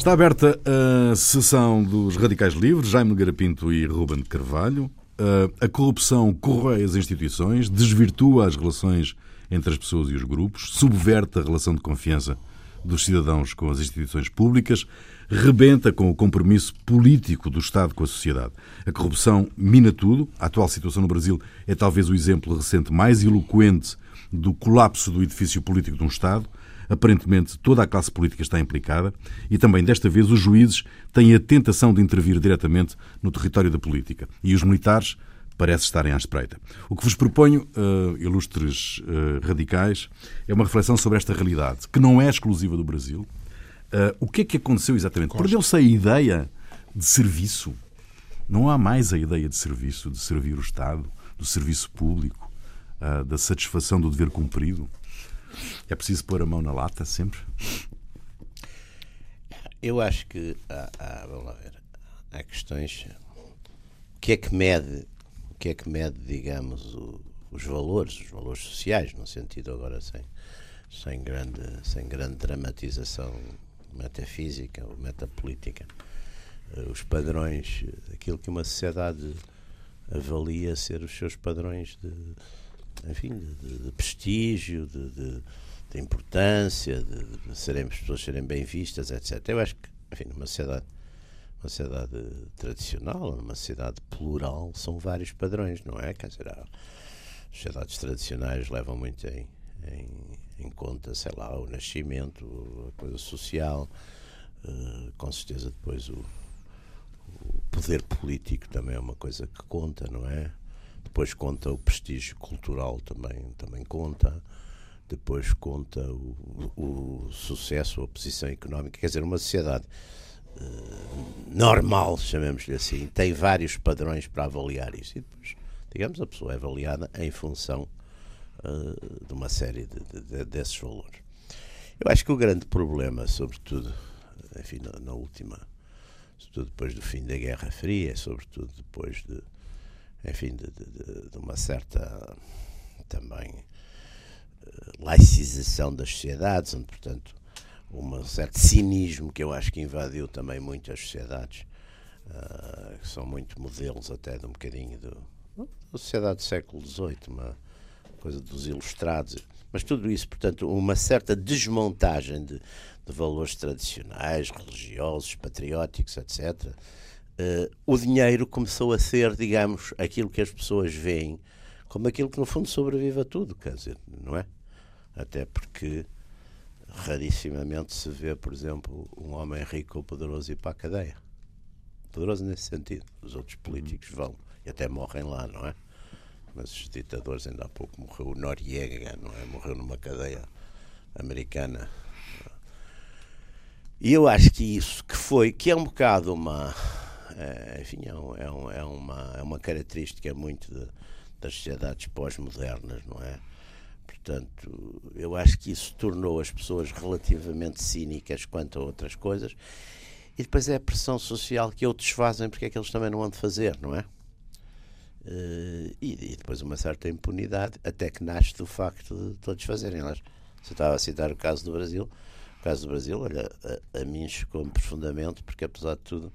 Está aberta a sessão dos Radicais Livres, Jaime Nogueira Pinto e Ruben de Carvalho. A corrupção corrói as instituições, desvirtua as relações entre as pessoas e os grupos, subverte a relação de confiança dos cidadãos com as instituições públicas, rebenta com o compromisso político do Estado com a sociedade. A corrupção mina tudo. A atual situação no Brasil é talvez o exemplo recente mais eloquente do colapso do edifício político de um Estado. Aparentemente, toda a classe política está implicada e também, desta vez, os juízes têm a tentação de intervir diretamente no território da política. E os militares parecem estarem à espreita. O que vos proponho, uh, ilustres uh, radicais, é uma reflexão sobre esta realidade, que não é exclusiva do Brasil. Uh, o que é que aconteceu exatamente? Perdeu-se a ideia de serviço. Não há mais a ideia de serviço, de servir o Estado, do serviço público, da satisfação do dever cumprido. É preciso pôr a mão na lata sempre? Eu acho que há, há, vamos lá ver, há questões. O que é que mede, o que é que mede, digamos, o, os valores, os valores sociais, no sentido agora sem, sem, grande, sem grande dramatização metafísica ou metapolítica. Eh, os padrões, aquilo que uma sociedade avalia ser os seus padrões de, enfim, de, de prestígio, de, de, de importância, de, serem, as pessoas serem bem vistas, etc. Eu acho que, enfim, numa sociedade, uma sociedade tradicional, numa sociedade plural, são vários padrões, não é? Quer dizer, as sociedades tradicionais levam muito em, em, em conta, sei lá, o nascimento, a coisa social, uh, com certeza depois o, o poder político também é uma coisa que conta, não é? Depois conta o prestígio cultural também, também conta. Depois conta o, o sucesso, a posição económica. Quer dizer, uma sociedade uh, normal, chamemos-lhe assim, tem vários padrões para avaliar isso. E depois, digamos, a pessoa é avaliada em função uh, de uma série de, de, desses valores. Eu acho que o grande problema, sobretudo, enfim, na, na última, sobretudo depois do fim da Guerra Fria, sobretudo depois de enfim, de, de, de uma certa também uh, laicização das sociedades, onde, portanto, um certo cinismo que eu acho que invadiu também muito as sociedades, uh, que são muito modelos até de um bocadinho do, da sociedade do século XVIII, uma coisa dos ilustrados, mas tudo isso, portanto, uma certa desmontagem de, de valores tradicionais, religiosos, patrióticos, etc., uh, o dinheiro começou a ser, digamos, aquilo que as pessoas veem como aquilo que no fundo sobrevive a tudo, quer dizer, não é? Até porque rarissimamente se vê, por exemplo, um homem rico ou poderoso ir para a cadeia. Poderoso nesse sentido. Os outros políticos vão e até morrem lá, não é? Mas os ditadores, ainda há pouco morreu o Noriega, não é? Morreu numa cadeia americana. E eu acho que isso que foi, que é um bocado uma enfim, é, um, é, um, é, uma, é uma característica muito de, das sociedades pós-modernas, não é? Portanto, eu acho que isso tornou as pessoas relativamente cínicas quanto a outras coisas. E depois é a pressão social que outros fazem porque é que eles também não vão de fazer, não é? Uh, e, e, depois uma certa impunidade, até que nasce do facto de todos fazerem. Você estava a citar o caso do Brasil. O caso do Brasil, olha, a, a mim chocou-me profundamente, porque apesar de tudo,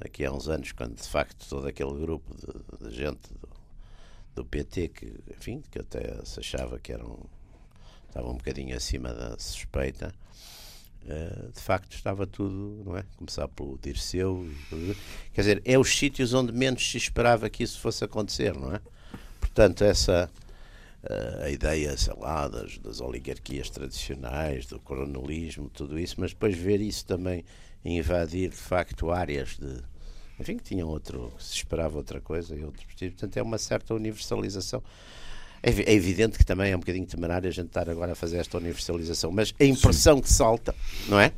aqui há uns anos, quando de facto todo aquele grupo de, de gente do, do, PT, que, enfim, que até se achava que eram, estava um bocadinho acima da suspeita, uh, de facto estava tudo, não é? Começar pelo Dirceu, quer dizer, é os sítios onde menos se esperava que isso fosse acontecer, não é? Portanto, essa uh, a ideia, sei lá, das, das oligarquias tradicionais, do coronelismo, tudo isso, mas depois ver isso também invadir de facto áreas de enfim que tinham outro se esperava outra coisa e outros portanto é uma certa universalização. É, é evidente que também é um bocadinho temerário a gente estar agora a fazer esta universalização mas a impressão Sim. que salta não é?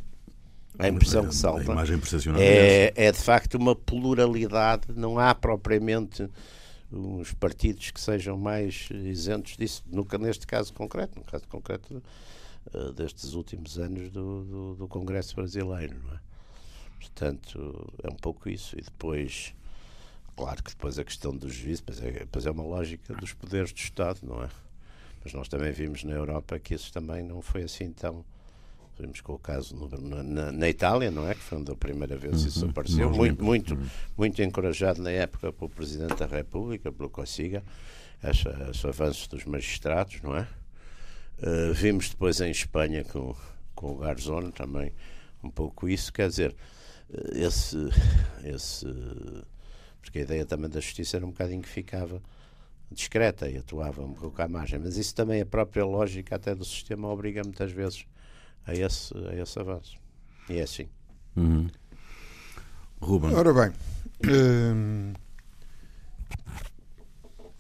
A impressão que salta é, é de facto uma pluralidade. Não há propriamente uns partidos que sejam mais isentos disso nunca neste caso concreto no caso concreto uh, destes últimos anos do, do, do Congresso brasileiro não é Portanto, é um pouco isso. E depois, claro que depois a questão dos juízes, depois é, depois é uma lógica dos poderes do Estado, não é? Mas nós também vimos na Europa que isso também não foi assim tão Vimos com o caso no, na, na, Itália, não é? Que foi onde a primeira vez isso uhum. apareceu. Muito, muito, uhum. muito encorajado na época pelo Presidente da República, pelo Cossiga, os avanços dos magistrados, não é? Uh, vimos depois em Espanha com, com o Garzón também um pouco isso. Quer dizer, esse, esse. Porque a ideia também da justiça era um bocadinho que ficava discreta e atuava um pouco à margem. Mas isso também, a própria lógica até do sistema, obriga muitas vezes a esse, a esse avanço. E é assim. Uhum. Ruben. Ora bem, hum,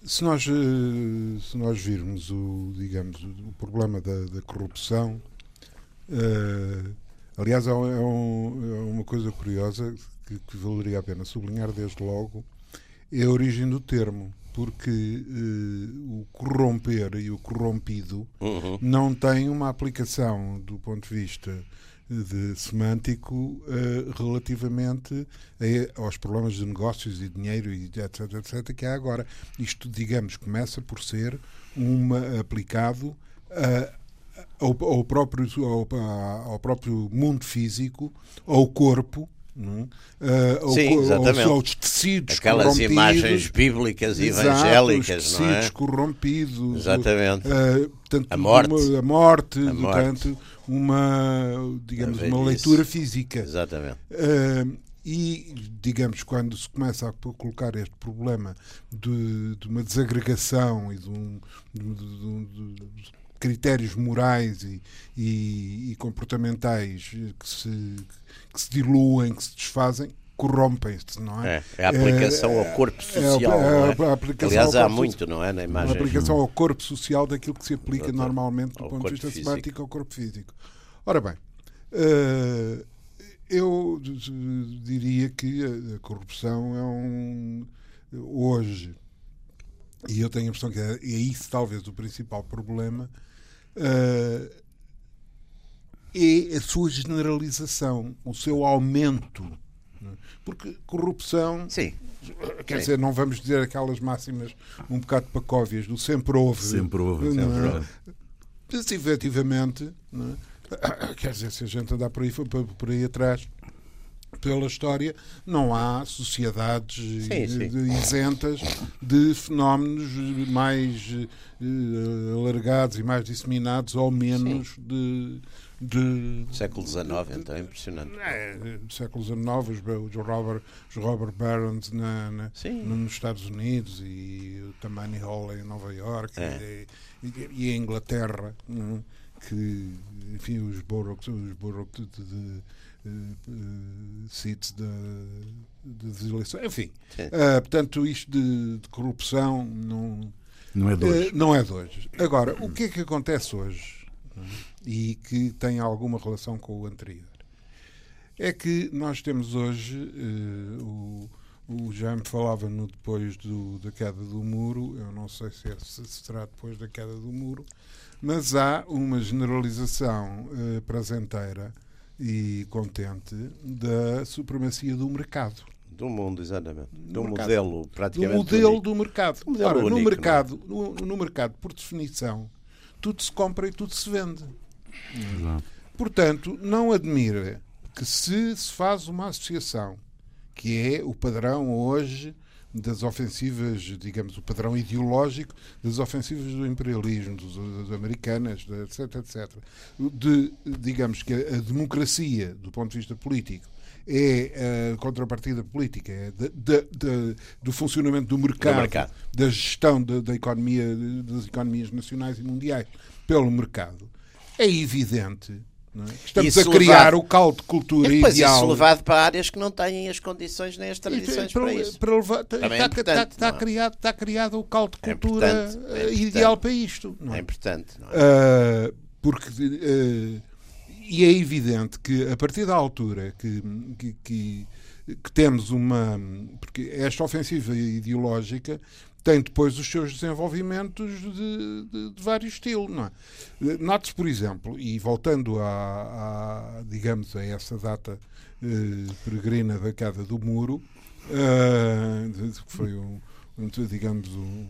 se, nós, eh, se nós virmos o, digamos, o problema da, da corrupção, uh, aliás, é, um, é, uma coisa curiosa que, que, valeria a pena sublinhar desde logo, é a origem do termo porque uh, o corromper e o corrompido uhum. não têm uma aplicação do ponto de vista de semântico uh, relativamente a, aos problemas de negócios e dinheiro e etc, etc que há agora. Isto, digamos, começa por ser uma aplicado a, ao, ao, próprio, ao, ao próprio mundo físico, ao corpo, Uh, Sim, ou, exatamente. Ou, os tecidos Aquelas imagens bíblicas e evangélicas, os não é? corrompidos. Exatamente. Uh, portanto, a morte. Uma, a morte, a portanto, morte. uma, digamos, uma leitura física. Exatamente. Uh, e, digamos, quando se começa a colocar este problema de, de uma desagregação e de, um, de, de critérios morais e, e, e comportamentais que se, que se diluem, que se desfazem, corrompem-se, não é? É, é a aplicação é, ao corpo social. É, é, é? a aplicação Aliás, há muito, não é? Na imagem. A aplicação ao corpo social daquilo que se aplica Doutor, normalmente do ponto de vista físico. semântico ao corpo físico. Ora bem, uh, eu diria que a corrupção é um. Hoje, e eu tenho a impressão que é, é isso talvez o principal problema, uh, é a sua generalização, o seu aumento. É? Porque corrupção. Sim. Quer Sim. dizer, não vamos dizer aquelas máximas um bocado pacóvias do sempre houve. Sempre houve. Sempre houve. Mas efetivamente, é? quer dizer, se a gente andar por aí, por aí atrás, pela história, não há sociedades sim, sim. isentas de fenómenos mais uh, alargados e mais disseminados ou menos sim. de, de. Século XIX, então, é impressionante. É, século XIX, os, os, Robert, os Robert Barons na, na nos Estados Unidos e o Tammany Hall em Nova York é. e, e, e, a Inglaterra, não? que, enfim, os Borough, os de, de, de uh, seats das eleições. Enfim, uh, portanto, isto de, de, corrupção não, não é de hoje. Uh, não é de hoje. Agora, o que é que acontece hoje e que tem alguma relação com o anterior? É que nós temos hoje o o Jaime falava no depois do, da queda do muro, eu não sei se, é, se será depois da queda do muro, mas há uma generalização uh, prazenteira e contente da supremacia do mercado. Do mundo, exatamente. Do, do modelo, praticamente. Do modelo único. do mercado. Modelo Ora, único, no, é? mercado no, no, mercado, por definição, tudo se compra e tudo se vende. Exato. Portanto, não admira que se se faz uma associação, que é o padrão hoje das ofensivas, digamos, o padrão ideológico das ofensivas do imperialismo, dos, das americanas, etc, etc. De, digamos que a democracia, do ponto de vista político, é a contrapartida política, é de, de, de, do funcionamento do mercado, do mercado. da gestão da, da economia, das economias nacionais e mundiais pelo mercado. É evidente é? Estamos isso a criar levado, o caldo de cultura e depois ideal. isso levado para áreas que não têm as condições nem as tradições para, para, isso. Para levar, está, é está, está, criado, está criado o caldo de é cultura é é ideal para isto. Não é? é importante. Uh, porque uh, e é evidente que a partir da altura que, que, que, que temos uma. Porque esta ofensiva ideológica tem depois os seus desenvolvimentos de, de, de vários estilos. Não é? Por exemplo, e voltando a, a, digamos, a essa data eh, peregrina da queda do muro, eh, que foi um, digamos, um,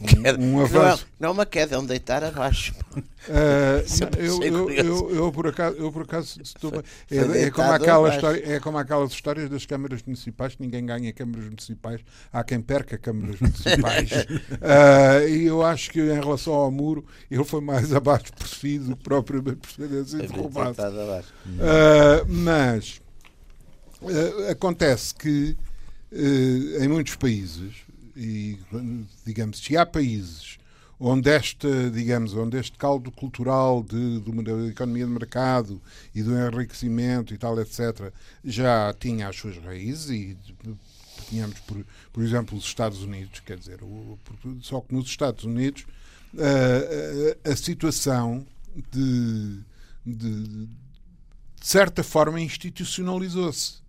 um, um avanço. Não é, não é, uma queda, é um deitar abaixo. Uh, eu, eu, eu, eu, por acaso, eu por acaso estou, é, é, como aquela história, é como aquelas histórias das câmaras municipais que ninguém ganha câmaras municipais, há quem perca câmaras municipais. uh, e eu acho que em relação ao muro, ele foi mais abaixo por si do que propriamente por ter sido roubado. Uh, mas acontece que em muitos países e digamos, se há países onde este, digamos, onde este caldo cultural de, de, da economia de mercado e do enriquecimento e tal, etc., já tinha as suas raízes e tínhamos, por, por exemplo, os Estados Unidos, quer dizer, o, só que nos Estados Unidos a, a, a situação de, de, de certa forma institucionalizou-se.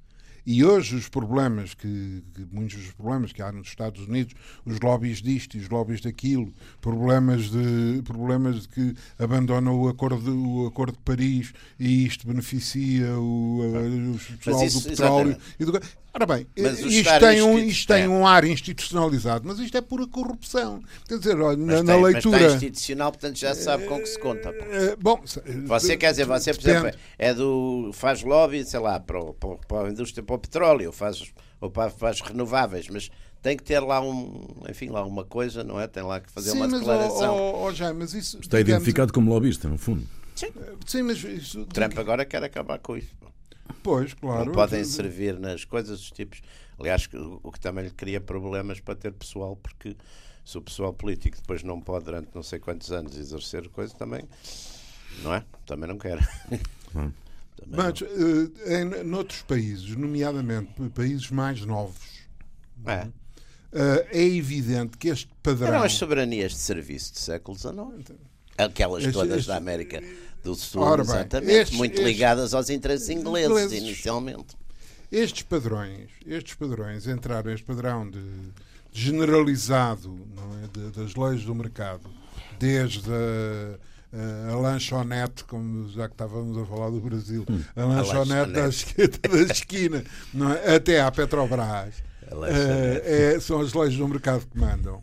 E hoje os problemas que, que, muitos dos problemas que há nos Estados Unidos, os lobbies disto e os lobbies daquilo, problemas de problemas de que abandonam o acordo o acordo de Paris e isto beneficia o, o pessoal do petróleo e do, Ora bem, isto, tem um, isto tem um ar institucionalizado, mas isto é pura corrupção. Quer dizer, olha, na, na, leitura. Mas está institucional, portanto já sabe com que se conta. Uh, bom, você quer dizer, você, por exemplo, é do. faz lobby, sei lá, para, para, para a indústria, para o petróleo, faz, ou para, para as renováveis, mas tem que ter lá um, enfim, lá uma coisa, não é? Tem lá que fazer Sim, uma declaração. Mas, oh, oh, já, mas isso, Está digamos, identificado como lobbyista, no fundo. Sim, Sim mas isso, Trump agora quer acabar com isso. Pois, claro. Não podem servir nas coisas dos tipos. Aliás, o que também lhe cria problemas para ter pessoal, porque se o pessoal político depois não pode, durante não sei quantos anos, exercer coisa, também. Não é? Também não quer. Hum. Mas, uh, em noutros países, nomeadamente países mais novos, é. Uh, é evidente que este padrão. Eram as soberanias de serviço do século XIX. Então, Aquelas este, todas este, da América do Sul, Ora bem, exatamente, estes, muito estes, ligadas aos interesses ingleses, ingleses, inicialmente. Estes padrões, estes padrões entraram, este padrão de, de generalizado é, de, das leis do mercado, desde a, a, lanchonete, como já que estávamos a falar do Brasil, hum, a lanchonete. Da, esquina, é, até à Petrobras, é, é, são as leis do mercado que mandam.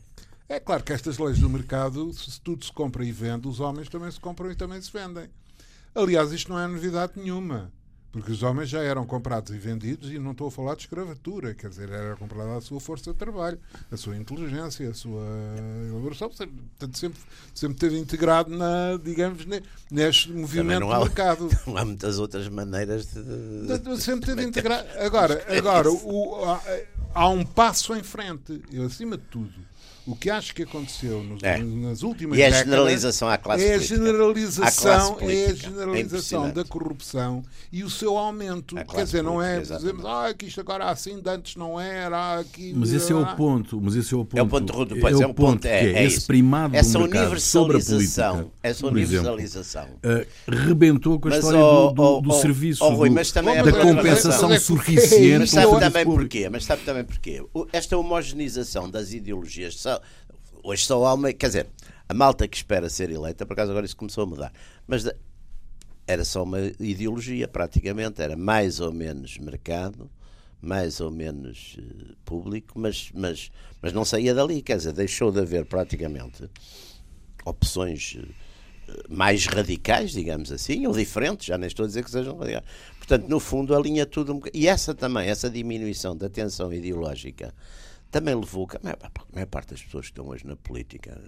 É claro que estas leis do mercado, se tudo se compra e vende, os homens também se compram e também se vendem. Aliás, isto não é novidade nenhuma. Porque os homens já eram comprados e vendidos, e não estou a falar de escravatura, quer dizer, era comprada a sua força de trabalho, a sua inteligência, a sua elaboração, portanto, sempre, sempre teve integrado na, digamos, neste movimento há, do mercado. Não há muitas outras maneiras de. Sempre teve integrado. Agora, agora o, há, há um passo em frente, acima de tudo o que acho que aconteceu nos, é. nas últimas e décadas. E a generalização à classe é a generalização, política. É a generalização é da corrupção e o seu aumento. Quer dizer, não é dizemos ah, que isto agora assim, antes não era. Aqui, mas esse é o ponto. Mas esse é o ponto. É o ponto, rudo, pois, é, é o ponto. É, é, é esse primado essa universalização, política, essa universalização exemplo, uh, rebentou com a mas, história oh, do, do, do oh, serviço, oh, Rui, mas também da compensação suficiente. Mas sabe também porquê? Mas sabe também porquê? Esta homogeneização das ideologias Hoje só há uma. Quer dizer, a malta que espera ser eleita, por acaso agora isso começou a mudar, mas era só uma ideologia, praticamente. Era mais ou menos mercado, mais ou menos uh, público, mas, mas, mas não saía dali. Quer dizer, deixou de haver praticamente opções. Uh, mais radicais, digamos assim, ou diferentes, já nem estou a dizer que sejam radicais. Portanto, no fundo, alinha tudo um E essa também, essa diminuição da tensão ideológica também levou que a maior, a maior parte das pessoas que estão hoje na política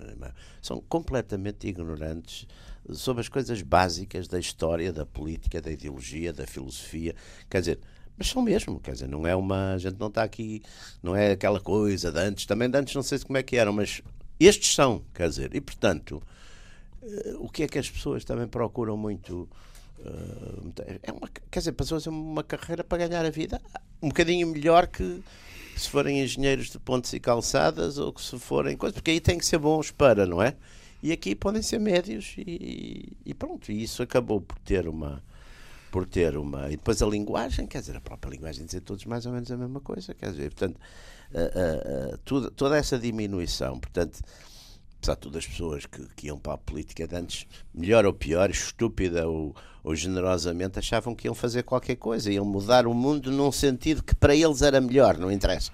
são completamente ignorantes sobre as coisas básicas da história, da política, da ideologia, da filosofia. Quer dizer, mas são mesmo, quer dizer, não é uma. A gente não está aqui, não é aquela coisa de antes, também de antes não sei como é que eram, mas estes são, quer dizer, e portanto, uh, o que é que as pessoas também procuram muito. Uh, é uma, quer dizer, para fazer uma carreira para ganhar a vida um bocadinho melhor que se forem engenheiros de pontes e calçadas ou que se forem coisas, porque aí tem que ser bons para, não é? E aqui podem ser médios e, e pronto, e isso acabou por ter uma por ter uma e depois a linguagem, quer dizer, a própria linguagem dizer todos mais ou menos a mesma coisa, quer dizer, portanto, uh, uh, tudo, toda essa diminuição, portanto, apesar de todas as pessoas que, que, iam para a política de antes, melhor ou pior, estúpida ou, ou, generosamente, achavam que iam fazer qualquer coisa, iam mudar o mundo num sentido que para eles era melhor, não interessa.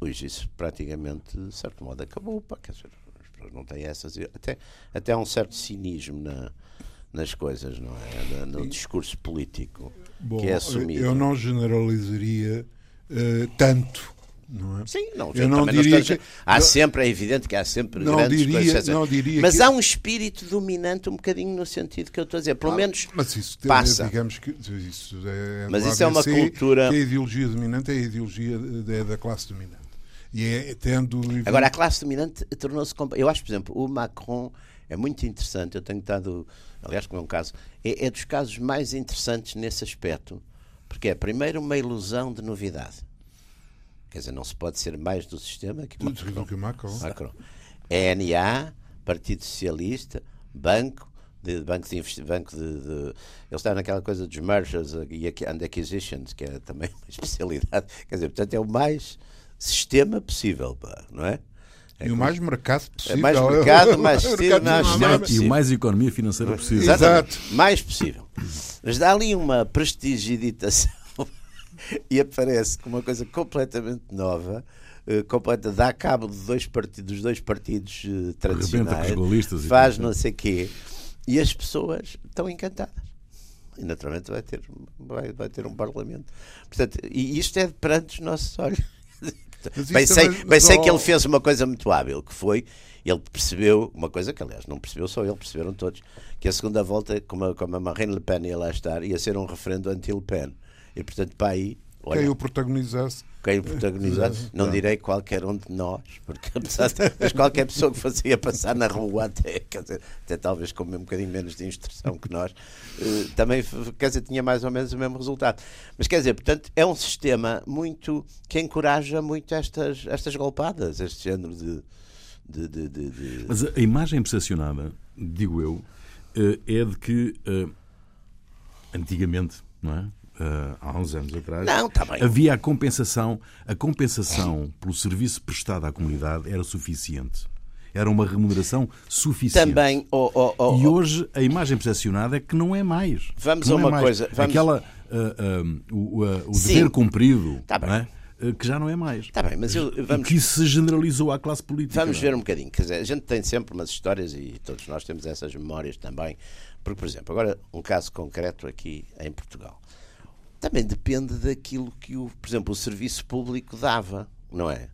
Hoje isso praticamente, de certo modo, acabou. Pá, quer dizer, as pessoas não têm essas. Até, até há um certo cinismo na, nas coisas, não é? No, no discurso político Bom, que é assumido. Eu não generalizaria uh, tanto não é? Sim, não, eu não diria que... Há sempre, é evidente que há sempre não grandes diria, coisas. Não diria mas que... há um espírito dominante um bocadinho no sentido que eu estou a dizer. Pelo ah, menos mas isso, passa. Digamos que isso é, mas isso é uma cultura. a ideologia dominante é a ideologia da, da classe dominante. E é tendo. Agora, a classe dominante tornou-se. Eu acho, por exemplo, o Macron é muito interessante. Eu tenho estado. Aliás, como é um caso. É, é dos casos mais interessantes nesse aspecto. Porque é, primeiro, uma ilusão de novidade Quer dizer, não se pode ser mais do sistema que Macron. Que Macron. Macron. ENA, Partido Socialista, Banco, de banco de banco de, de, ele está naquela coisa dos mergers and acquisitions que é também uma especialidade quer dizer portanto é o mais sistema possível não é? é e o mais mercado possível. É mais mercado, mais sistema, mais sistema E o mais economia financeira possível. Exato. Mais possível. Mas dá ali uma prestidigitação e aparece com uma coisa completamente nova. Uh, completa, dá cabo de dois partidos, dos dois partidos uh, tradicionais, faz não sei quê, e as pessoas estão encantadas. E naturalmente vai ter, vai, vai ter um parlamento. Portanto, e isto é perante os nossos olhos. Bem sei, bem sei que ele fez uma coisa muito hábil, que foi, ele percebeu, uma coisa que aliás não percebeu só ele, perceberam todos, que a segunda volta, como a, como a Marine Le Pen ia lá estar, ia ser um referendo anti-Le Pen. E portanto, para aí. Olha, quem o protagonizasse. Quem o protagonizasse, não direi qualquer um de nós, porque apesar de, mas qualquer pessoa que fazia passar na rua, até, quer dizer, até talvez com um bocadinho menos de instrução que nós, eh, também quer dizer, tinha mais ou menos o mesmo resultado. Mas quer dizer, portanto, é um sistema muito que encoraja muito estas, estas golpadas, este género de. De, de, de, de... Mas a imagem percepcionada, digo eu, eh, é de que uh, antigamente, não é? Uh, há uns anos atrás, não, tá bem. havia a compensação, a compensação pelo serviço prestado à comunidade era suficiente. Era uma remuneração suficiente. Também, oh, oh, oh, e hoje a imagem percepcionada é que não é mais. Vamos a uma é coisa. Vamos... Aquela, uh, uh, o, o dever cumprido. Tá bem. É? que já não é mais. Está bem, mas eu, vamos... que se generalizou à classe política. Vamos ver um bocadinho. Quer dizer, a gente tem sempre umas histórias e todos nós temos essas memórias também. Porque, por exemplo, agora um caso concreto aqui em Portugal também depende daquilo que, o, por exemplo, o serviço público dava, não é?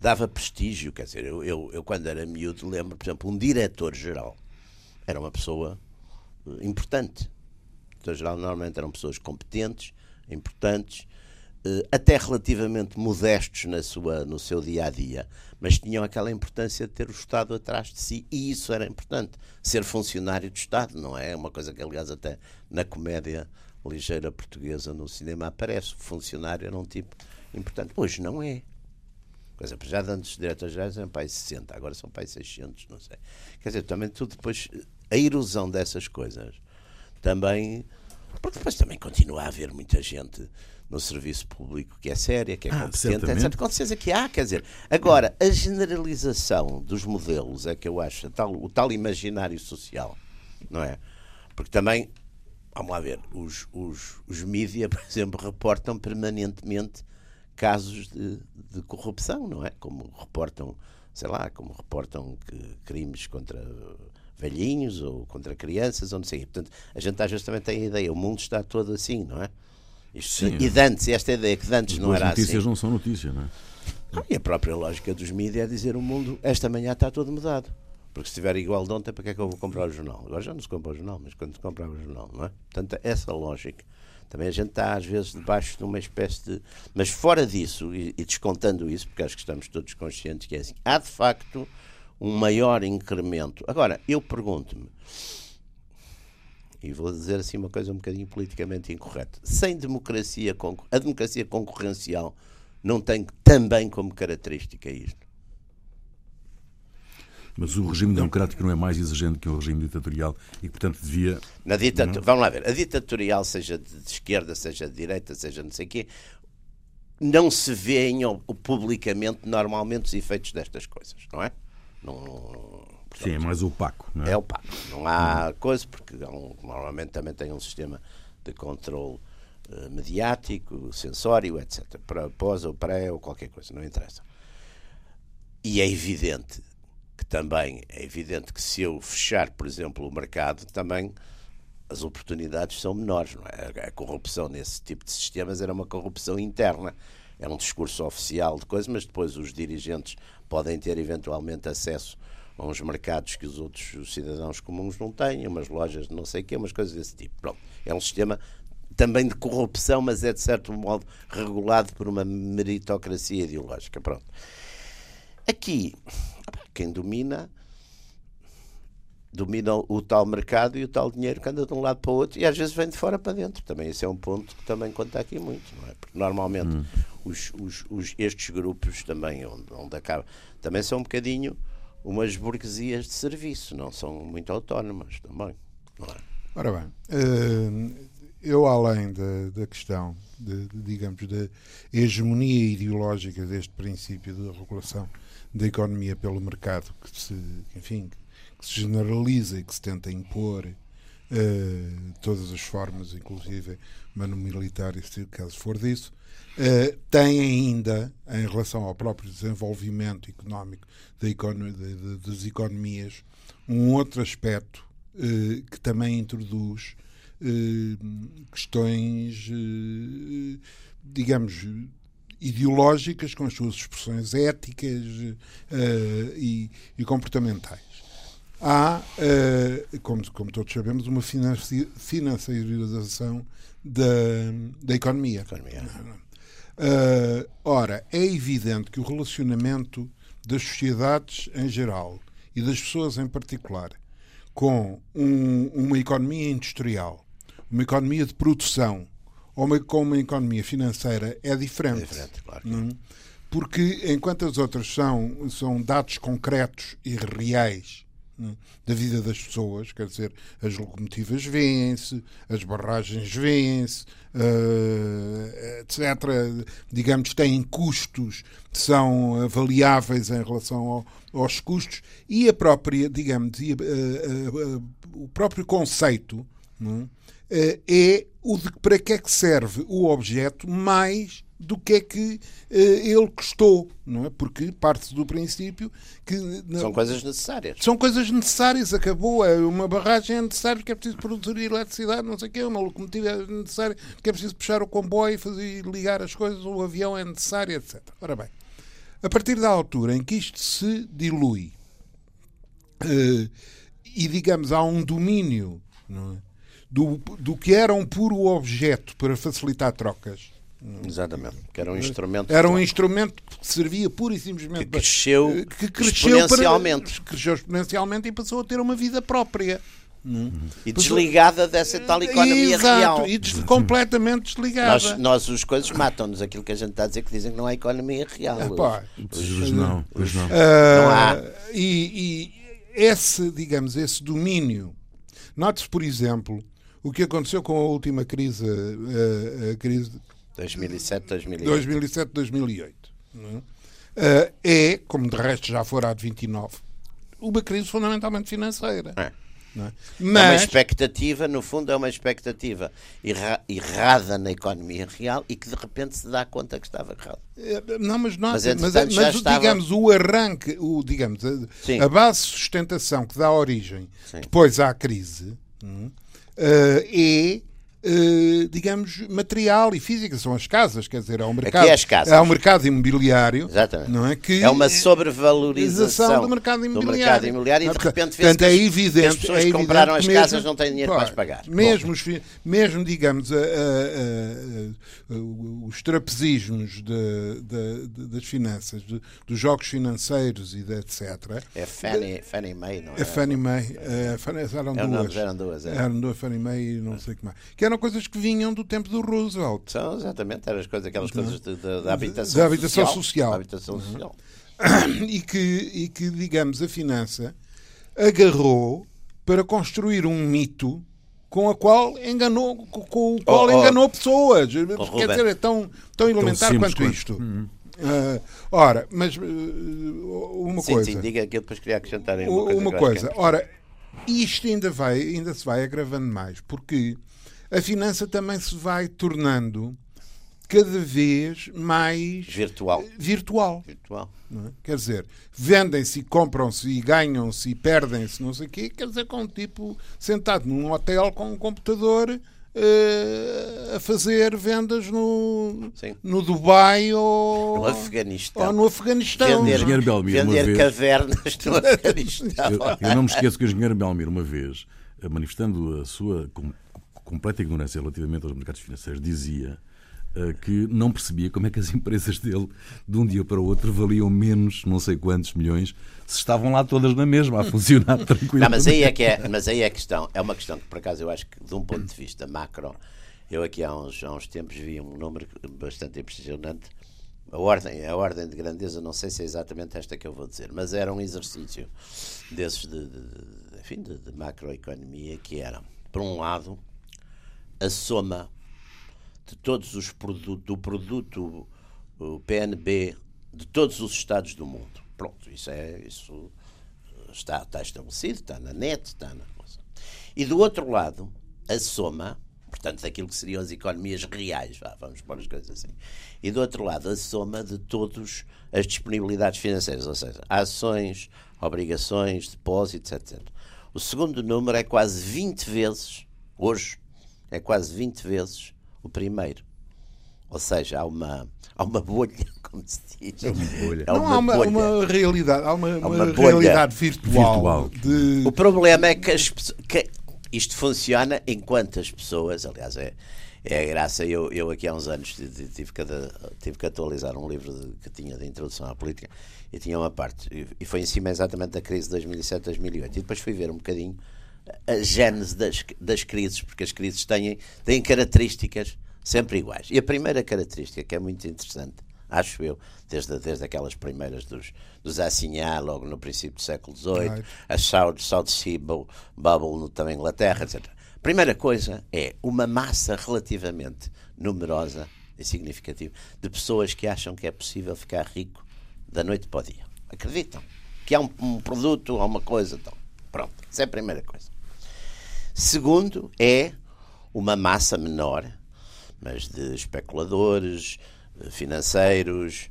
Dava prestígio, quer dizer, eu, eu, eu quando era miúdo lembro, por exemplo, um diretor-geral era uma pessoa eh, importante. Diretor-geral normalmente eram pessoas competentes, importantes, eh, até relativamente modestos na sua, no seu dia a dia, mas tinham aquela importância de ter o Estado atrás de si, e isso era importante. Ser funcionário do Estado, não é? Uma coisa que, aliás, até na comédia ligeira portuguesa no cinema aparece. O funcionário era um tipo importante. Hoje não é. Por exemplo, já antes os diretores gerais eram para 60, agora são para 600, não sei. Quer dizer, também tudo depois. A erosão dessas coisas também. Porque depois também continua a haver muita gente no serviço público que é séria, que é ah, competente, certamente. etc. Com certeza que há, quer dizer. Agora, a generalização dos modelos é que eu acho tal, o tal imaginário social, não é? Porque também vamos lá ver, os, os, os mídia, por exemplo, reportam permanentemente casos de, de corrupção, não é? Como reportam, sei lá, como reportam que, crimes contra velhinhos ou contra crianças, ou não sei. Portanto, a gente às vezes também tem a ideia, o mundo está todo assim, não é? Isto, Sim, e Dantes, esta ideia que Dantes não era assim. As notícias não são notícias, não é? Não, e a própria lógica dos mídias é dizer o mundo, esta manhã está todo mudado. Porque se estiver igual de ontem, para que é que eu vou comprar o jornal? Agora já não se compra o jornal, mas quando se comprava o jornal, não é? Portanto, essa lógica. Também a gente está, às vezes, debaixo de uma espécie de. Mas fora disso, e, e descontando isso, porque acho que estamos todos conscientes que é assim, há de facto um maior incremento. Agora, eu pergunto-me, e vou dizer assim uma coisa um bocadinho politicamente incorreta: sem democracia, a democracia concorrencial não tem também como característica isto? Mas o regime democrático não é mais exigente que o regime ditatorial e, portanto, devia. Na ditator... Vamos lá ver. A ditatorial, seja de esquerda, seja de direita, seja não sei o quê, não se vêem publicamente normalmente os efeitos destas coisas, não é? Não, portanto, Sim, é mais opaco. Não é? é opaco. Não há coisa, porque normalmente também tem um sistema de controle uh, mediático, sensório, etc. Para pós ou pré ou qualquer coisa, não interessa. E é evidente que também é evidente que se eu fechar, por exemplo, o mercado, também as oportunidades são menores. É? A corrupção nesse tipo de sistemas era uma corrupção interna. É um discurso oficial de coisas, mas depois os dirigentes podem ter eventualmente acesso a uns mercados que os outros os cidadãos comuns não têm, umas lojas de não sei o quê, umas coisas desse tipo. Pronto. É um sistema também de corrupção, mas é de certo modo regulado por uma meritocracia ideológica. Pronto. Aqui, quem domina domina o tal mercado e o tal dinheiro que anda de um lado para o outro e às vezes vem de fora para dentro. Também esse é um ponto que também conta aqui muito, não é? Porque normalmente hum. os, os, os, estes grupos também, onde, onde acaba, também são um bocadinho umas burguesias de serviço, não são muito autónomas também, não é? Ora bem, eh, eu além da, da questão, de, de, digamos, da hegemonia ideológica deste princípio de regulação da economia pelo mercado, que se, enfim, que se generaliza e que se tenta impor uh, todas as formas, inclusive mano militar, se caso for disso, uh, tem ainda, em relação ao próprio desenvolvimento económico da econo de, de, das economias, um outro aspecto uh, que também introduz questões, digamos, ideológicas, com as suas expressões éticas e, e comportamentais há, uh, como, como todos sabemos, uma financiarização da, da economia. economia. Uh, ora, é evidente que o relacionamento das sociedades em geral e das pessoas em particular com um, uma economia industrial, uma economia de produção ou uma, com uma economia financeira é diferente. É diferente claro. Não? Porque enquanto as outras são, são dados concretos e reais da vida das pessoas, quer dizer, as locomotivas vêm-se, as barragens vêm-se, uh, etc. Digamos, têm custos, são avaliáveis em relação ao, aos custos e a própria, digamos, uh, uh, o próprio conceito é o de para que é que serve o objeto mais do que é que uh, ele custou, não é? Porque parte do princípio que são coisas necessárias. São coisas necessárias, acabou. É uma barragem é necessária porque é preciso produzir eletricidade, não sei o quê, uma locomotiva é necessária porque é preciso puxar o comboio e fazer ligar as coisas, o avião é necessário, etc. Ora bem, a partir da altura em que isto se dilui uh, e digamos há um domínio é? Do, do que era um puro objeto para facilitar trocas Exatamente, que era um instrumento. Era um instrumento que servia pura e simplesmente que cresceu, para, que cresceu exponencialmente. Para, cresceu exponencialmente e passou a ter uma vida própria. Hum. E desligada dessa tal economia Exato, real. E des completamente desligada. Nós, nós as coisas matam-nos aquilo que a gente está a dizer que dizem que não há economia real. É, pá, hoje, não, hoje não. Uh, não há. E, e esse, digamos, esse domínio. Note-se, por exemplo, o que aconteceu com a última crise, a, a crise 2007, 2008. 2007, 2008. É? é, como de resto já fora a de 29, uma crise fundamentalmente financeira. É. É? Mas... é uma expectativa, no fundo, é uma expectativa erra errada na economia real e que de repente se dá conta que estava errado. É, não, mas, não, mas, mas, mas estava... digamos, o arranque, o, digamos, a, a, base de sustentação que dá origem Sim. depois à crise uh, é Uh, digamos, material e física, são as casas, quer dizer, é um mercado, Aqui é, as casas. é um mercado imobiliário, Exatamente. não é que é uma sobrevalorização do mercado imobiliário, do mercado imobiliário e de repente vê Portanto, é evidente, as pessoas é que compraram as mesmo, casas não têm dinheiro pá, para as pagar. Mesmo, os, mesmo digamos, a, a, a, os trapezismos de, de, de, das finanças, dos jogos financeiros e de etc. É Fannie, Fannie Mae, não é? É Fannie Mae, é, eram, duas, eram duas, é. eram duas Fannie Mae e não sei o que mais. Que eram coisas que vinham do tempo do Roosevelt. São, exatamente, eram as coisas, aquelas coisas da habitação, da habitação social. social. Habitação uhum. social. E, que, e que, digamos, a finança agarrou para construir um mito com a qual enganou, com o qual oh, oh, enganou pessoas. Oh, Quer dizer, é tão, tão elementar tão quanto isto. Uhum. Uh, ora, mas uh, uma sim, coisa. Sim, diga aquilo depois queria acrescentar uma coisa. Uma coisa. Ora, isto ainda, vai, ainda se vai agravando mais, porque a finança também se vai tornando cada vez mais virtual. virtual. virtual. É? Quer dizer, vendem-se, compram-se e ganham-se e perdem-se, não sei o quê. Quer dizer, com um tipo sentado num hotel com um computador uh, a fazer vendas no, no Dubai ou no Afeganistão. Ou no Afeganistão. Vender, vender cavernas no Afeganistão. Eu, eu, não me esqueço que o engenheiro Belmiro, uma vez, manifestando a sua completa ignorância relativamente aos mercados financeiros, dizia eh, que não percebia como é que as empresas dele, de um dia para o outro, valiam menos não sei quantos milhões, se estavam lá todas na mesma, a funcionar tranquilamente. Não, mas aí é que é, mas aí é a questão. É uma questão que, por acaso, eu acho que, de um ponto de vista macro, eu aqui há uns, há uns tempos vi um número bastante impressionante. A ordem, a ordem de grandeza, não sei se é exatamente esta que eu vou dizer, mas era um exercício desses de, de, de de, de macroeconomia que era, por um lado, a soma de todos os produtos, do produto PNB de todos os Estados do mundo. Pronto, isso, é, isso está, está estabelecido, está na net, está na coisa. E do outro lado, a soma, portanto, daquilo que seriam as economias reais, vá, vamos pôr as coisas assim. E do outro lado, a soma de todas as disponibilidades financeiras, ou seja, ações, obrigações, depósitos, etc. O segundo número é quase 20 vezes, hoje, é quase 20 vezes o primeiro. Ou seja, há uma, há uma bolha, como se diz. É uma bolha. Há uma Não há uma, bolha. uma realidade, há uma, há uma, uma realidade virtual. virtual. De... O problema é que, as, que isto funciona enquanto as pessoas, aliás, é, é a graça. Eu, eu aqui há uns anos tive que, tive que atualizar um livro de, que tinha de introdução à política e tinha uma parte, e foi em cima exatamente da crise de 2007-2008. E depois fui ver um bocadinho a gênese das, das crises, porque as crises têm, têm características sempre iguais. E a primeira característica, que é muito interessante, acho eu, desde, desde aquelas primeiras dos, dos Assinhá, logo no princípio do século XVIII, right. a South, South Sea Bubble no, também Inglaterra, etc. Primeira coisa é uma massa relativamente numerosa e significativa de pessoas que acham que é possível ficar rico da noite para o dia. Acreditam que há um, um produto, há uma coisa. Então. Pronto, essa é a primeira coisa. Segundo, é uma massa menor, mas de especuladores, eh, financeiros,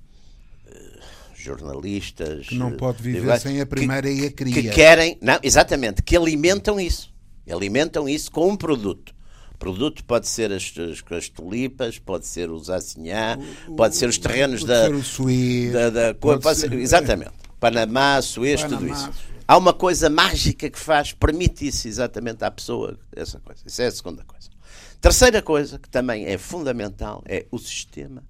eh, jornalistas. Que não pode viver sem a primeira que, e a cria. Que querem, não, exatamente, que alimentam isso. Alimentam isso com um produto. O produto pode ser as, as, as tulipas, pode ser os assinhá, pode ser os terrenos pode da, ser o Suez, da, da, pode pode ser, exatamente. Panamá, Suez, Panamá, tudo isso há uma coisa mágica que faz, permite isso exatamente à pessoa, essa coisa. Isso é a segunda coisa. Terceira coisa, que também é fundamental, é o sistema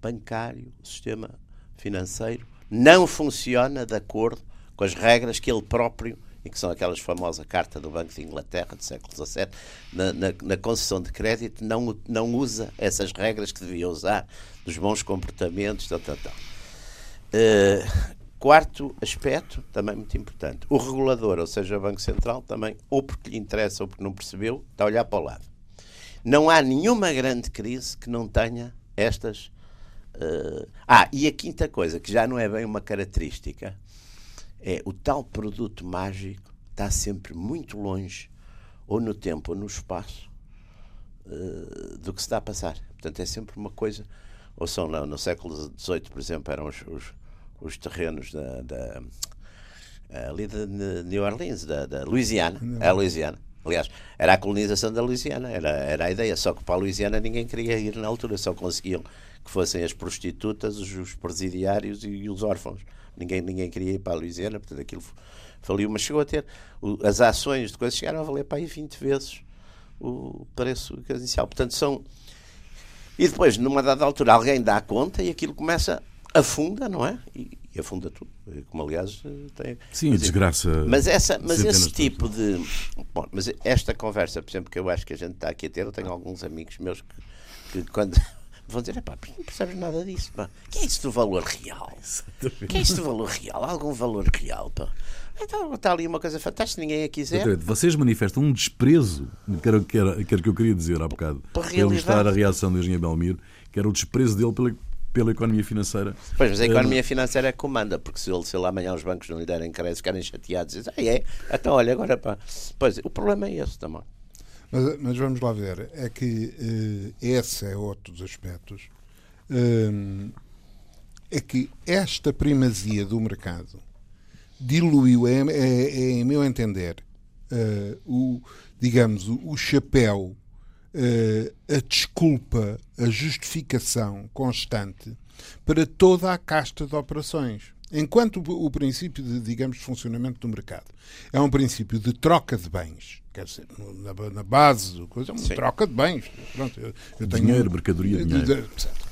bancário, o sistema financeiro, não funciona de acordo com as regras que ele próprio, e que são aquelas famosas carta do Banco de Inglaterra do século XVII, na, na, na, concessão de crédito, não, não usa essas regras que devia usar, dos bons comportamentos, tal, tal, tal. Uh, Quarto aspecto, também muito importante, o regulador, ou seja, o Banco Central, também, ou porque lhe interessa ou porque não percebeu, está a olhar para o lado. Não há nenhuma grande crise que não tenha estas. Uh... Ah, e a quinta coisa, que já não é bem uma característica, é o tal produto mágico está sempre muito longe, ou no tempo ou no espaço, uh, do que se está a passar. Portanto, é sempre uma coisa. Ou são, no século XVIII, por exemplo, eram os, os os terrenos da, da ali de New Orleans, da, da Louisiana, a Louisiana. Aliás, era a colonização da Louisiana, era, era a ideia. Só que para a Louisiana ninguém queria ir na altura, só conseguiam que fossem as prostitutas, os, os presidiários e, e, os órfãos. Ninguém, ninguém queria ir para a Louisiana, portanto aquilo faliu, mas chegou a ter. O, as ações de coisas chegaram a valer para aí 20 vezes o preço inicial. Portanto, são. E depois, numa dada altura, alguém dá conta e aquilo começa afunda, não é? E, e afunda tudo. Como aliás tem. Sim, mas, desgraça. Mas, essa, mas esse tipo de. Bom, mas esta conversa, por exemplo, que eu acho que a gente está aqui a ter, eu tenho alguns amigos meus que, que quando. Vão dizer, pá, não percebes nada disso, pá. Que é isso do valor real? Exatamente. Que é isso do valor real? Algum valor real, pá? Então está ali uma coisa fantástica, ninguém a quiser. Vocês manifestam um desprezo, que era, que era, que era que eu queria dizer há bocado, para ilustrar a reação do engenheiro Belmiro, que era o desprezo dele pela pela economia financeira. Pois, mas a economia uh, financeira é que comanda, porque se, ele, se ele amanhã os bancos não lhe derem crédito, ficarem chateados, dizem, ah, é, então olha, agora pá. Pois, o problema é esse também. Mas, mas vamos lá ver, é que uh, esse é outro dos aspectos hum, é que esta primazia do mercado diluiu, é, é, é em meu entender, uh, o, digamos, o, o chapéu, a desculpa, a justificação constante para toda a casta de operações. Enquanto o, o princípio de, digamos, funcionamento do mercado é um princípio de troca de bens, quer dizer, na, na base, coisa, é uma Sim. troca de bens. Pronto, eu, eu tenho, dinheiro, mercadoria, dinheiro.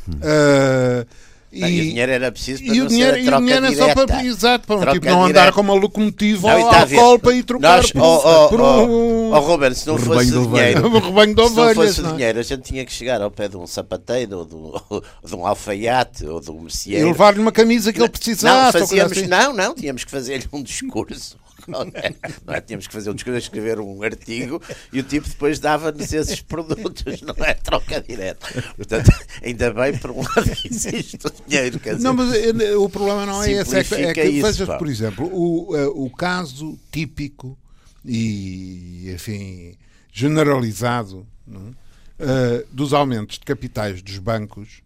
Uh, e, e, o dinheiro era preciso para e o dinheiro, ser a troca e o dinheiro direta. é só para, exato, para um tipo não direta. andar com uma locomotiva não, ao, ao colpa e trocar Nós, por, oh, oh, por um... Oh, oh, Ruben, se não fosse dinheiro, rebanho de ovelhas, se não fosse não. É? dinheiro, a gente tinha que chegar ao pé de um sapateiro ou de um, de um alfaiate ou de um merceeiro e levar-lhe uma camisa que ele precisasse. Não, fazíamos, assim. não, não, tínhamos que fazer-lhe um discurso não é? Não é? Tínhamos que fazer um discurso, escrever um artigo e o tipo depois dava-nos esses produtos, não é? Troca direto. Portanto, ainda bem, por um lado, que existe o dinheiro. Quer dizer, não, mas eh, o problema não é esse. É que, é que isso, vejas, por exemplo, o, eh, o caso típico e, enfim, generalizado uh, dos aumentos de capitais dos bancos,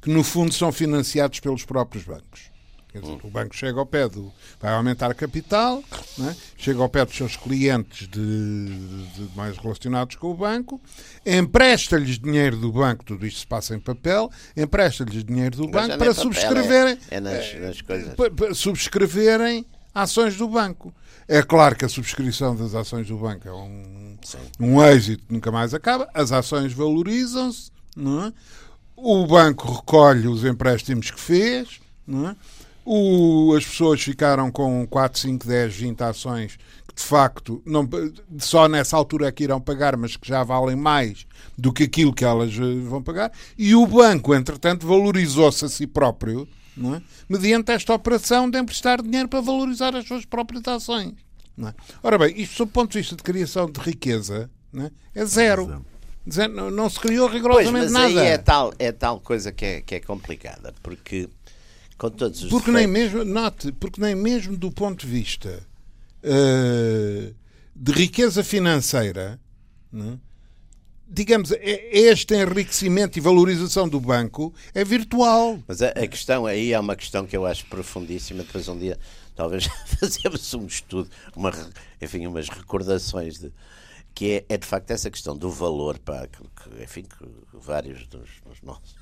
que no fundo são financiados pelos próprios bancos. Quer dizer, o banco chega ao pé do. vai aumentar capital, é? chega ao pé dos seus clientes de, de, mais relacionados com o banco, empresta-lhes dinheiro do banco, tudo isto se passa em papel, empresta-lhes dinheiro do Mas banco para papel, subscreverem. É, é nas, nas coisas. Para, para subscreverem ações do banco. É claro que a subscrição das ações do banco é um, um êxito nunca mais acaba, as ações valorizam-se, não é? o banco recolhe os empréstimos que fez, não é? O, as pessoas ficaram com 4, 5, 10, 20 ações que de facto não, só nessa altura é que irão pagar, mas que já valem mais do que aquilo que elas eh, vão pagar. E o banco, entretanto, valorizou-se a si próprio é? mediante esta operação de emprestar dinheiro para valorizar as suas próprias ações. É? Ora bem, isto, do ponto de vista de criação de riqueza, é? é zero. Não, não se criou rigorosamente pois, mas nada. Aí é tal, é tal coisa que é, que é complicada, porque com todos os porque nem mesmo, note, porque nem mesmo do ponto de vista uh, de riqueza financeira, né, digamos, é, este enriquecimento e valorização do banco é virtual. Mas a, a, questão aí é uma questão que eu acho profundíssima. Depois um dia talvez fazemos um estudo, uma, enfim, umas recordações de que é, é de facto essa questão do valor para que, enfim, que vários dos, dos nossos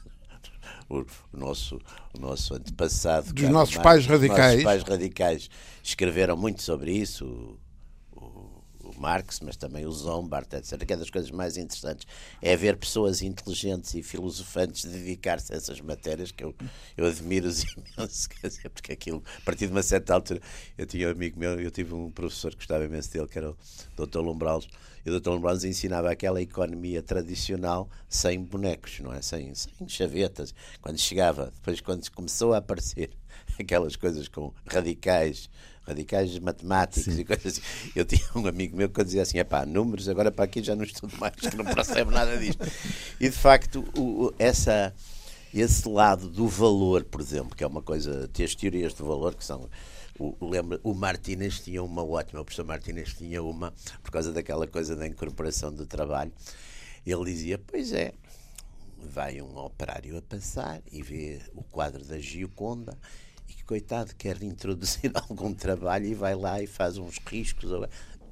o, o, nosso, o nosso antepassado. Dos nossos Marx, pais radicais. Nossos pais radicais escreveram muito sobre isso. O, o, o Marx, mas também o Zombart, etc. Que é das coisas mais interessantes é ver pessoas inteligentes e filosofantes dedicar-se a essas matérias que eu, eu admiro-os imenso. Quer dizer, porque aquilo, a partir de uma certa altura, eu tinha um amigo meu, eu tive um professor que gostava imenso dele, que era o Dr. Lombrales e o Dr. Lombrosos ensinava aquela economia tradicional sem bonecos, não é? Sem, sem chavetas. Quando chegava, depois quando começou a aparecer aquelas coisas com radicais, radicais matemáticos Sim. e coisas assim. Eu tinha um amigo meu que dizia assim: é pá, números, agora para aqui já não estudo mais, que não percebo nada disto. E de facto, o, essa, esse lado do valor, por exemplo, que é uma coisa, tem as teorias do valor que são o, lembra, o Martínez tinha uma ótima, o professor Martínez tinha uma, por causa daquela coisa da incorporação do trabalho. Ele dizia: Pois é, vai um operário a passar e vê o quadro da Gioconda e que, coitado, quer introduzir algum trabalho e vai lá e faz uns riscos.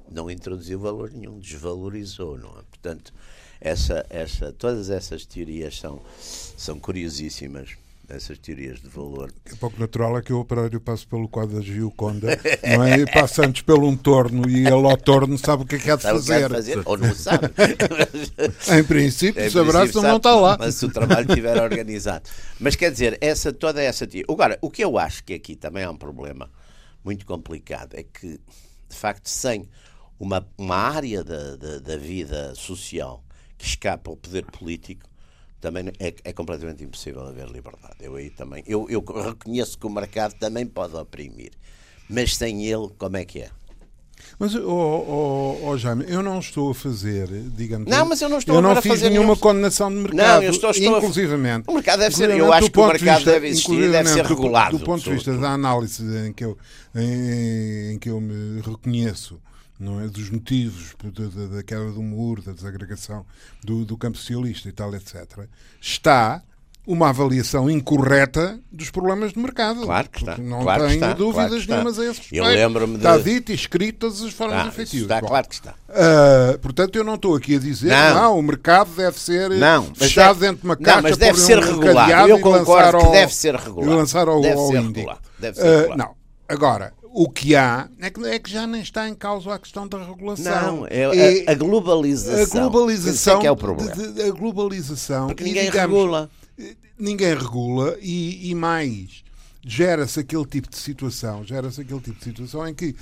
Não introduziu valor nenhum, desvalorizou, não é? Portanto, essa, essa, todas essas teorias são, são curiosíssimas essas teorias de valor. É pouco natural é que o operário passe pelo quadro da Gioconda, não é? E passa antes pelo um torno e ele ao torno sabe o que é que há de fazer. fazer. Ou não sabe. em princípio, em se não está lá. Mas se o trabalho estiver organizado. Mas quer dizer, essa, toda essa teoria. Agora, o que eu acho que aqui também é um problema muito complicado é que, de facto, sem uma, uma área da, da, da vida social que escapa ao poder político, também é, é, completamente impossível haver liberdade. Eu aí também, eu, eu reconheço que o mercado também pode oprimir, mas sem ele, como é que é? Mas, oh, oh, oh, Jaime, eu não estou a fazer, digamos. Não, mas eu não estou eu não fiz fazer nenhuma nenhum... condenação de mercado. Não, eu estou, estou inclusivamente. A... O mercado deve ser. Eu acho que o mercado vista, deve existir, deve ser regulado. Do, do ponto de vista da análise em que eu, em, em que eu me reconheço não é? dos motivos da, da queda do muro, da desagregação do, do campo socialista e tal, etc., está uma avaliação incorreta dos problemas de mercado. Claro que está. Não claro tenho está, dúvidas claro nenhumas a esse respeito. Eu lembro-me Está de... dito e escrito todas as formas ah, efetivas. Está, Bom, claro que está. Uh, portanto, eu não estou aqui a dizer não, não o mercado deve ser não, fechado deve, dentro de uma caixa não, mas deve ser um regulado. Eu concordo que deve ser regulado. E lançar ao, deve ao ser regulado. Deve ser regulado. Uh, não. Agora, o que há é que, é que, já nem está em causa a questão da regulação. Não, é, é a, a, globalização. A globalização. que é o problema. De, de, a globalização. Porque ninguém digamos, regula. Ninguém regula e, e mais, gera-se aquele tipo de situação, gera-se aquele tipo de situação em que,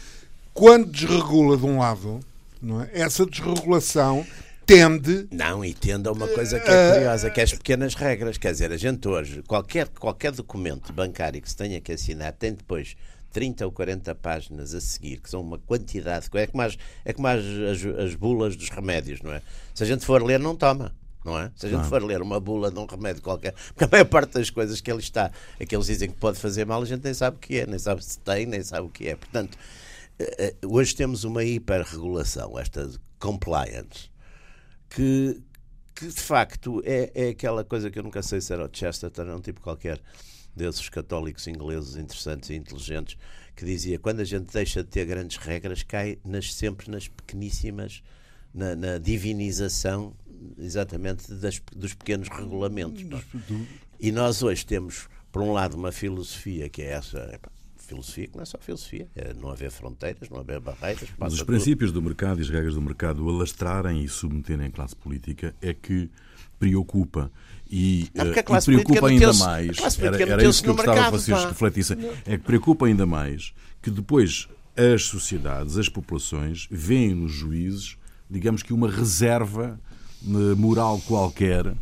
quando desregula de um lado, não é? essa desregulação tende. Não, e tende a uma coisa que é curiosa, que é as pequenas regras. Quer dizer, a gente hoje, qualquer, qualquer documento bancário que se tenha que assinar, tem depois 30 ou 40 páginas a seguir, que são uma quantidade. É como as, é como as, as, as bulas dos remédios, não é? Se a gente for ler, não toma não é? Se a gente não. for ler uma bula de um remédio qualquer, porque a maior parte das coisas que ele está, é que eles dizem que pode fazer mal, a gente nem sabe o que é, nem sabe se tem, nem sabe o que é. Portanto, eh, eh, hoje temos uma hiperregulação, esta compliance, que, que de facto é, é aquela coisa que eu nunca sei se era o Chesterton, é um tipo qualquer desses católicos ingleses interessantes e inteligentes, que dizia quando a gente deixa de ter grandes regras, cai nas, sempre nas pequeníssimas, na, na divinização exatamente das, dos pequenos regulamentos. É? E nós hoje temos, por um lado, uma filosofia que é essa. filosofia que não é só filosofia, é não haver fronteiras, não haver barreiras. Mas os princípios do mercado e as regras do mercado alastrarem e submeterem a classe política é que preocupa. E, uh, e preocupa ainda mais. Era, era isso que eu gostava mercado, que vocês pá. refletissem. É que preocupa ainda mais que depois as sociedades, as populações, veem nos juízes, digamos que uma reserva moral qualquer eh,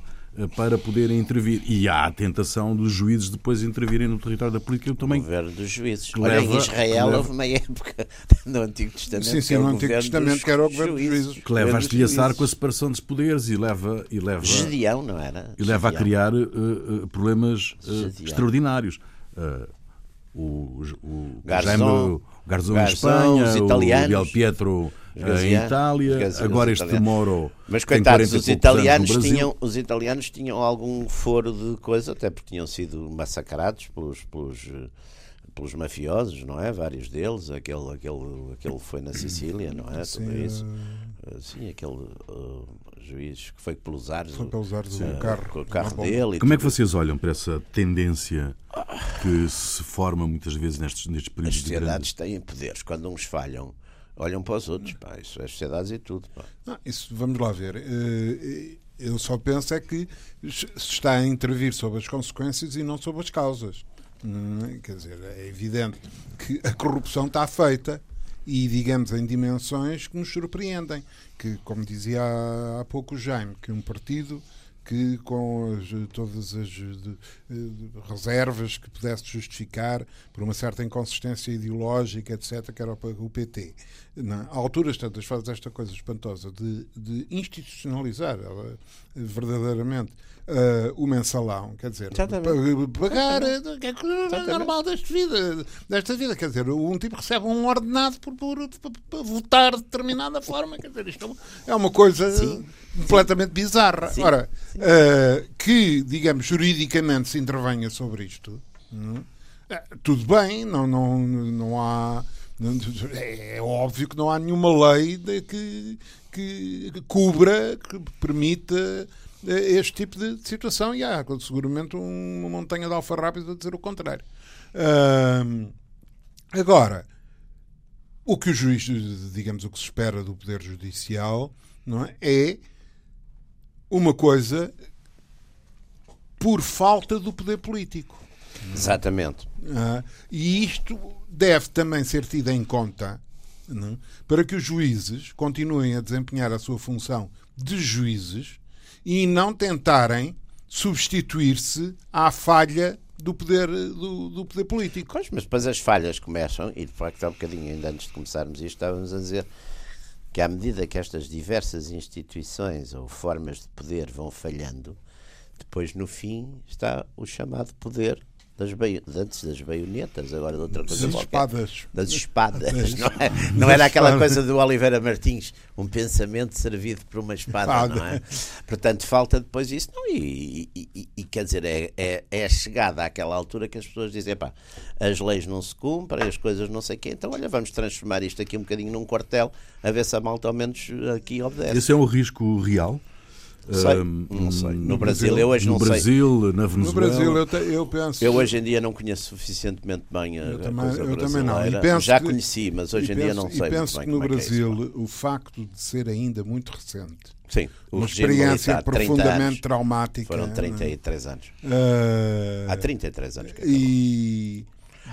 para poderem intervir. E há a tentação dos juízes depois intervirem no território da política também. O governo dos juízes. Olha, leva, em Israel leva... houve uma época no Antigo Testamento. Sim, sim, no Antigo Testamento que era o governo dos juízes. Que leva a estilhaçar com a separação dos poderes e leva. E leva Gedeão, não era? E leva a criar uh, uh, problemas uh, extraordinários. o, o Garzón, Jaime, o Garzón, em Espanha, os italianos, o Del Pietro em Itália, agora este Moro. Mas coitados, os italianos, tinham, os italianos tinham algum foro de coisa, até porque tinham sido massacrados pelos, pelos, pelos mafiosos, não é? Vários deles, aquele, aquele, aquele foi na Sicília, não é? Sim, Tudo isso. Sim, aquele uh, juiz que foi pelos ares, foi pelos ares do carro, o carro dele. Como é que vocês olham para essa tendência que se forma muitas vezes nestes, nestes períodos As sociedades têm poderes. Quando uns falham, olham para os outros, pá, isso é sociedades e tudo. Não, isso, vamos lá ver. Eh, eu só penso é que se está a intervir sobre as consequências e não sobre as causas. Hum, quer dizer, é evidente que a corrupção está feita e, digamos, em dimensões que nos surpreendem. Que, como dizia há, pouco o Jaime, que um partido que com as, todas as de, de, reservas que pudesse justificar por uma certa inconsistência ideológica, etc., que era o PT. Na alturas tantas faz esta coisa espantosa de, de institucionalizar ela, verdadeiramente uh, o mensalão, quer dizer, pagar é normal desta vida, desta vida, quer dizer, um tipo recebe um ordenado por, por, por, por votar de determinada forma, quer dizer, isto é uma coisa Sim. completamente bizarra. Sim. Ora, uh, que, digamos, juridicamente se intervenha sobre isto, uh, tudo bem, não, não, não há. É óbvio que não há nenhuma lei de que, que, cubra, que permita eh, este tipo de situação e há seguramente uma montanha de alfarrábios a dizer o contrário. Uh, agora, o que o juiz, digamos, o que se espera do Poder Judicial não é, é uma coisa por falta do poder político. Exatamente. Uh, e isto deve também ser tido em conta não? É, para que os juízes continuem a desempenhar a sua função de juízes e não tentarem substituir-se à falha do poder, do, do, poder político. Pois, mas depois as falhas começam, e de facto há um bocadinho ainda antes de começarmos isto, estávamos a dizer que à medida que estas diversas instituições ou formas de poder vão falhando, depois no fim está o chamado poder das, antes das baionetas, agora de outra coisa das qualquer. espadas. Das espadas. Não, é? não era aquela coisa do Oliveira Martins, um pensamento servido por uma espada, não é? Portanto, falta depois isso. Não, e, e, e, quer dizer, é, é, é chegada àquela altura que as pessoas dizem, pá, as leis não se cumprem, as coisas não sei o quê, então olha, vamos transformar isto aqui um bocadinho num quartel, a ver se a malta ao menos aqui obedece. Esse é um risco real? Sei, não sei. No Brasil, eu hoje no não Brasil, sei. na Venezuela. No Brasil, eu, te, eu penso. Eu hoje em dia não conheço suficientemente bem a, eu também, coisa eu brasileira. Também não. Já que, conheci, mas hoje em penso, dia não sei. E penso bem que no é Brasil que é isso, o facto de ser ainda muito recente. Sim, uma experiência militar, profundamente anos, traumática. Foram 33 anos. Uh, Há 33 anos. Que e...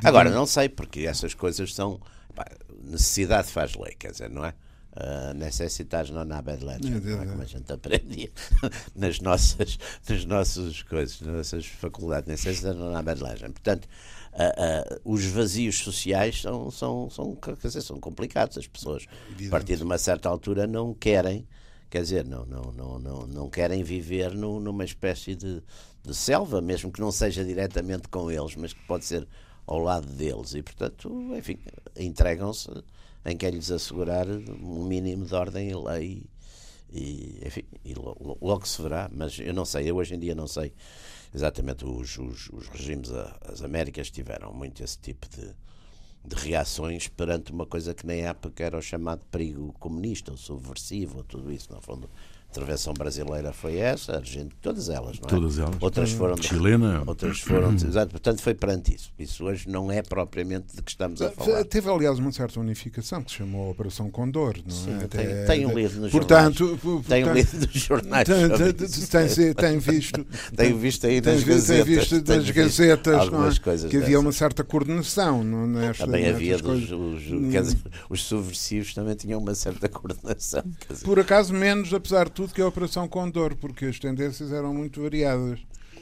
Agora, não sei, porque essas coisas são. Pá, necessidade faz lei, quer dizer, não é? Uh, necessitas non habet legem, é, é, é. como a gente aprendia nas nossas, nas nossas coisas, nas nossas faculdades, necessitas non habet legem. Portanto, uh, uh, os vazios sociais são, são, são, quer dizer, são complicados. As pessoas, a partir de uma certa altura, não querem, quer dizer, não, não, não, não, não querem viver no, numa espécie de, de selva, mesmo que não seja diretamente com eles, mas que pode ser ao lado deles. E, portanto, enfim, entregam-se em que é lhes assegurar um mínimo de ordem e lei e, enfim, e logo, se verá, mas eu não sei, eu hoje em dia não sei exatamente os, os, os regimes, as Américas tiveram muito esse tipo de, de reações perante uma coisa que na época era o chamado perigo comunista, ou subversivo, ou tudo isso, no fundo intervenção brasileira foi essa, Argentina, todas elas, não é? Todas elas. Outras foram chilena. Outras foram, exato, portanto foi perante isso. Isso hoje não é propriamente de que estamos a falar. Teve aliás uma certa unificação que se chamou Operação Condor, não Sim, é? Tem, tem um livro nos portanto, jornais. Portanto, tem um livro nos jornais. Tem, tem, tem visto. Tem visto aí nas tem, gazetas. Tem visto das gazetas, algumas é? coisas que havia dessas. uma certa coordenação, não nesta, Também havia dos, os, os subversivos também tinham uma certa coordenação. Por acaso menos, apesar de tudo, que a Operação Condor porque as tendências eram muito variadas.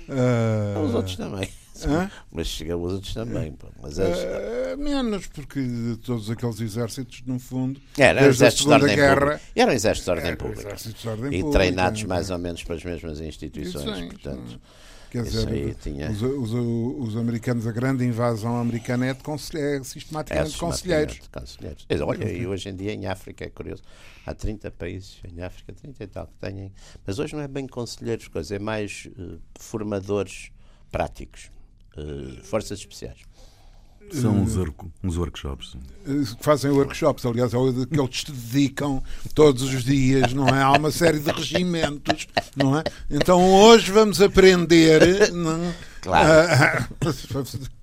Uh... Os outros também. Hã? Mas chegam os outros também. Pô. Mas as... uh, menos, porque todos aqueles exércitos, no fundo, eram desde a exércitos de Segunda ordem Guerra, pública. Eram exércitos de ordem pública. exércitos de ordem e pública, treinados não é? mais ou menos pelas mesmas instituições. Sim, portanto, Quer isso dizer, aí tinha... os, os, os americanos, a grande invasão americana é, de conselhe- é sistematicamente É, conselheiros. conselheiros. Olha, e hoje em dia em África é curioso. Há 30 países em África, 30 e tal, que têm. Mas hoje não é bem conselheiros, coisa, é mais uh, formadores práticos, uh, forças especiais. São uns, uns workshops. Fazem workshops, aliás, é o que eles se dedicam todos os dias, não é? Há uma série de regimentos, não é? Então hoje vamos aprender. Não? Claro.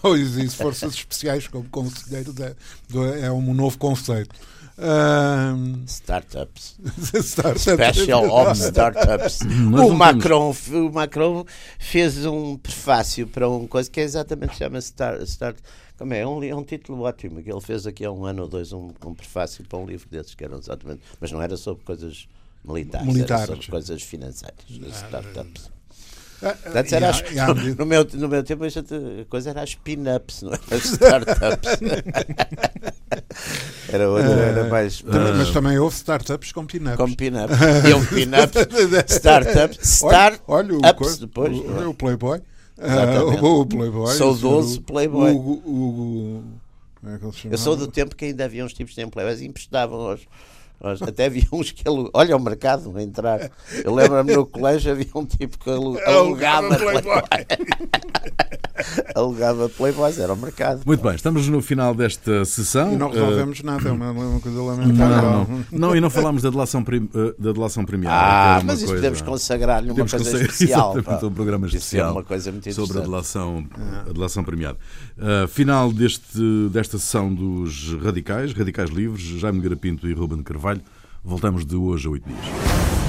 Pois isso, forças especiais como conselheiro é, é um novo conceito. Um... Startups. startups. Special Ops Startups. o, Macron, o Macron fez um prefácio para uma coisa que é exatamente chama Start. start como é? É um, é um título ótimo que ele fez aqui há um ano ou dois um, um prefácio para um livro desses que eram exatamente. Mas não era sobre coisas militares, militares. era sobre coisas financeiras. Startups. Ah, Antes era as, no, meu, no meu tempo a coisa era as pin-ups, não era as startups. era outra, era mais. Mas, mas também houve startups com pin-ups. Com pin-ups. E houve pin-ups, startups, start olha, olha o, ups depois. O, o Playboy. Uh, o, o Playboy. Saudoso o, Playboy. O, o, é Eu sou do tempo que ainda havia uns tipos de Playboys e emprestavam aos até havia uns que ele. Olha o mercado a entrar. Eu lembro-me no colégio havia um tipo que alugava Playboy. alugava Playboys, era o mercado. Muito bem, estamos no final desta sessão. E não resolvemos uh... nada, é uma, uma coisa lamentável. Não, não. não, e não falámos da delação, prim, da delação premiada. Ah, é mas isso coisa... podemos consagrar-lhe uma podemos coisa consagrar, especial. Exatamente, um programa especial é uma coisa muito sobre a delação, a delação premiada. Uh, final deste, desta sessão dos Radicais, Radicais Livres, Jaime Garapinto e Ruben Carvalho. Voltamos de hoje a oito dias.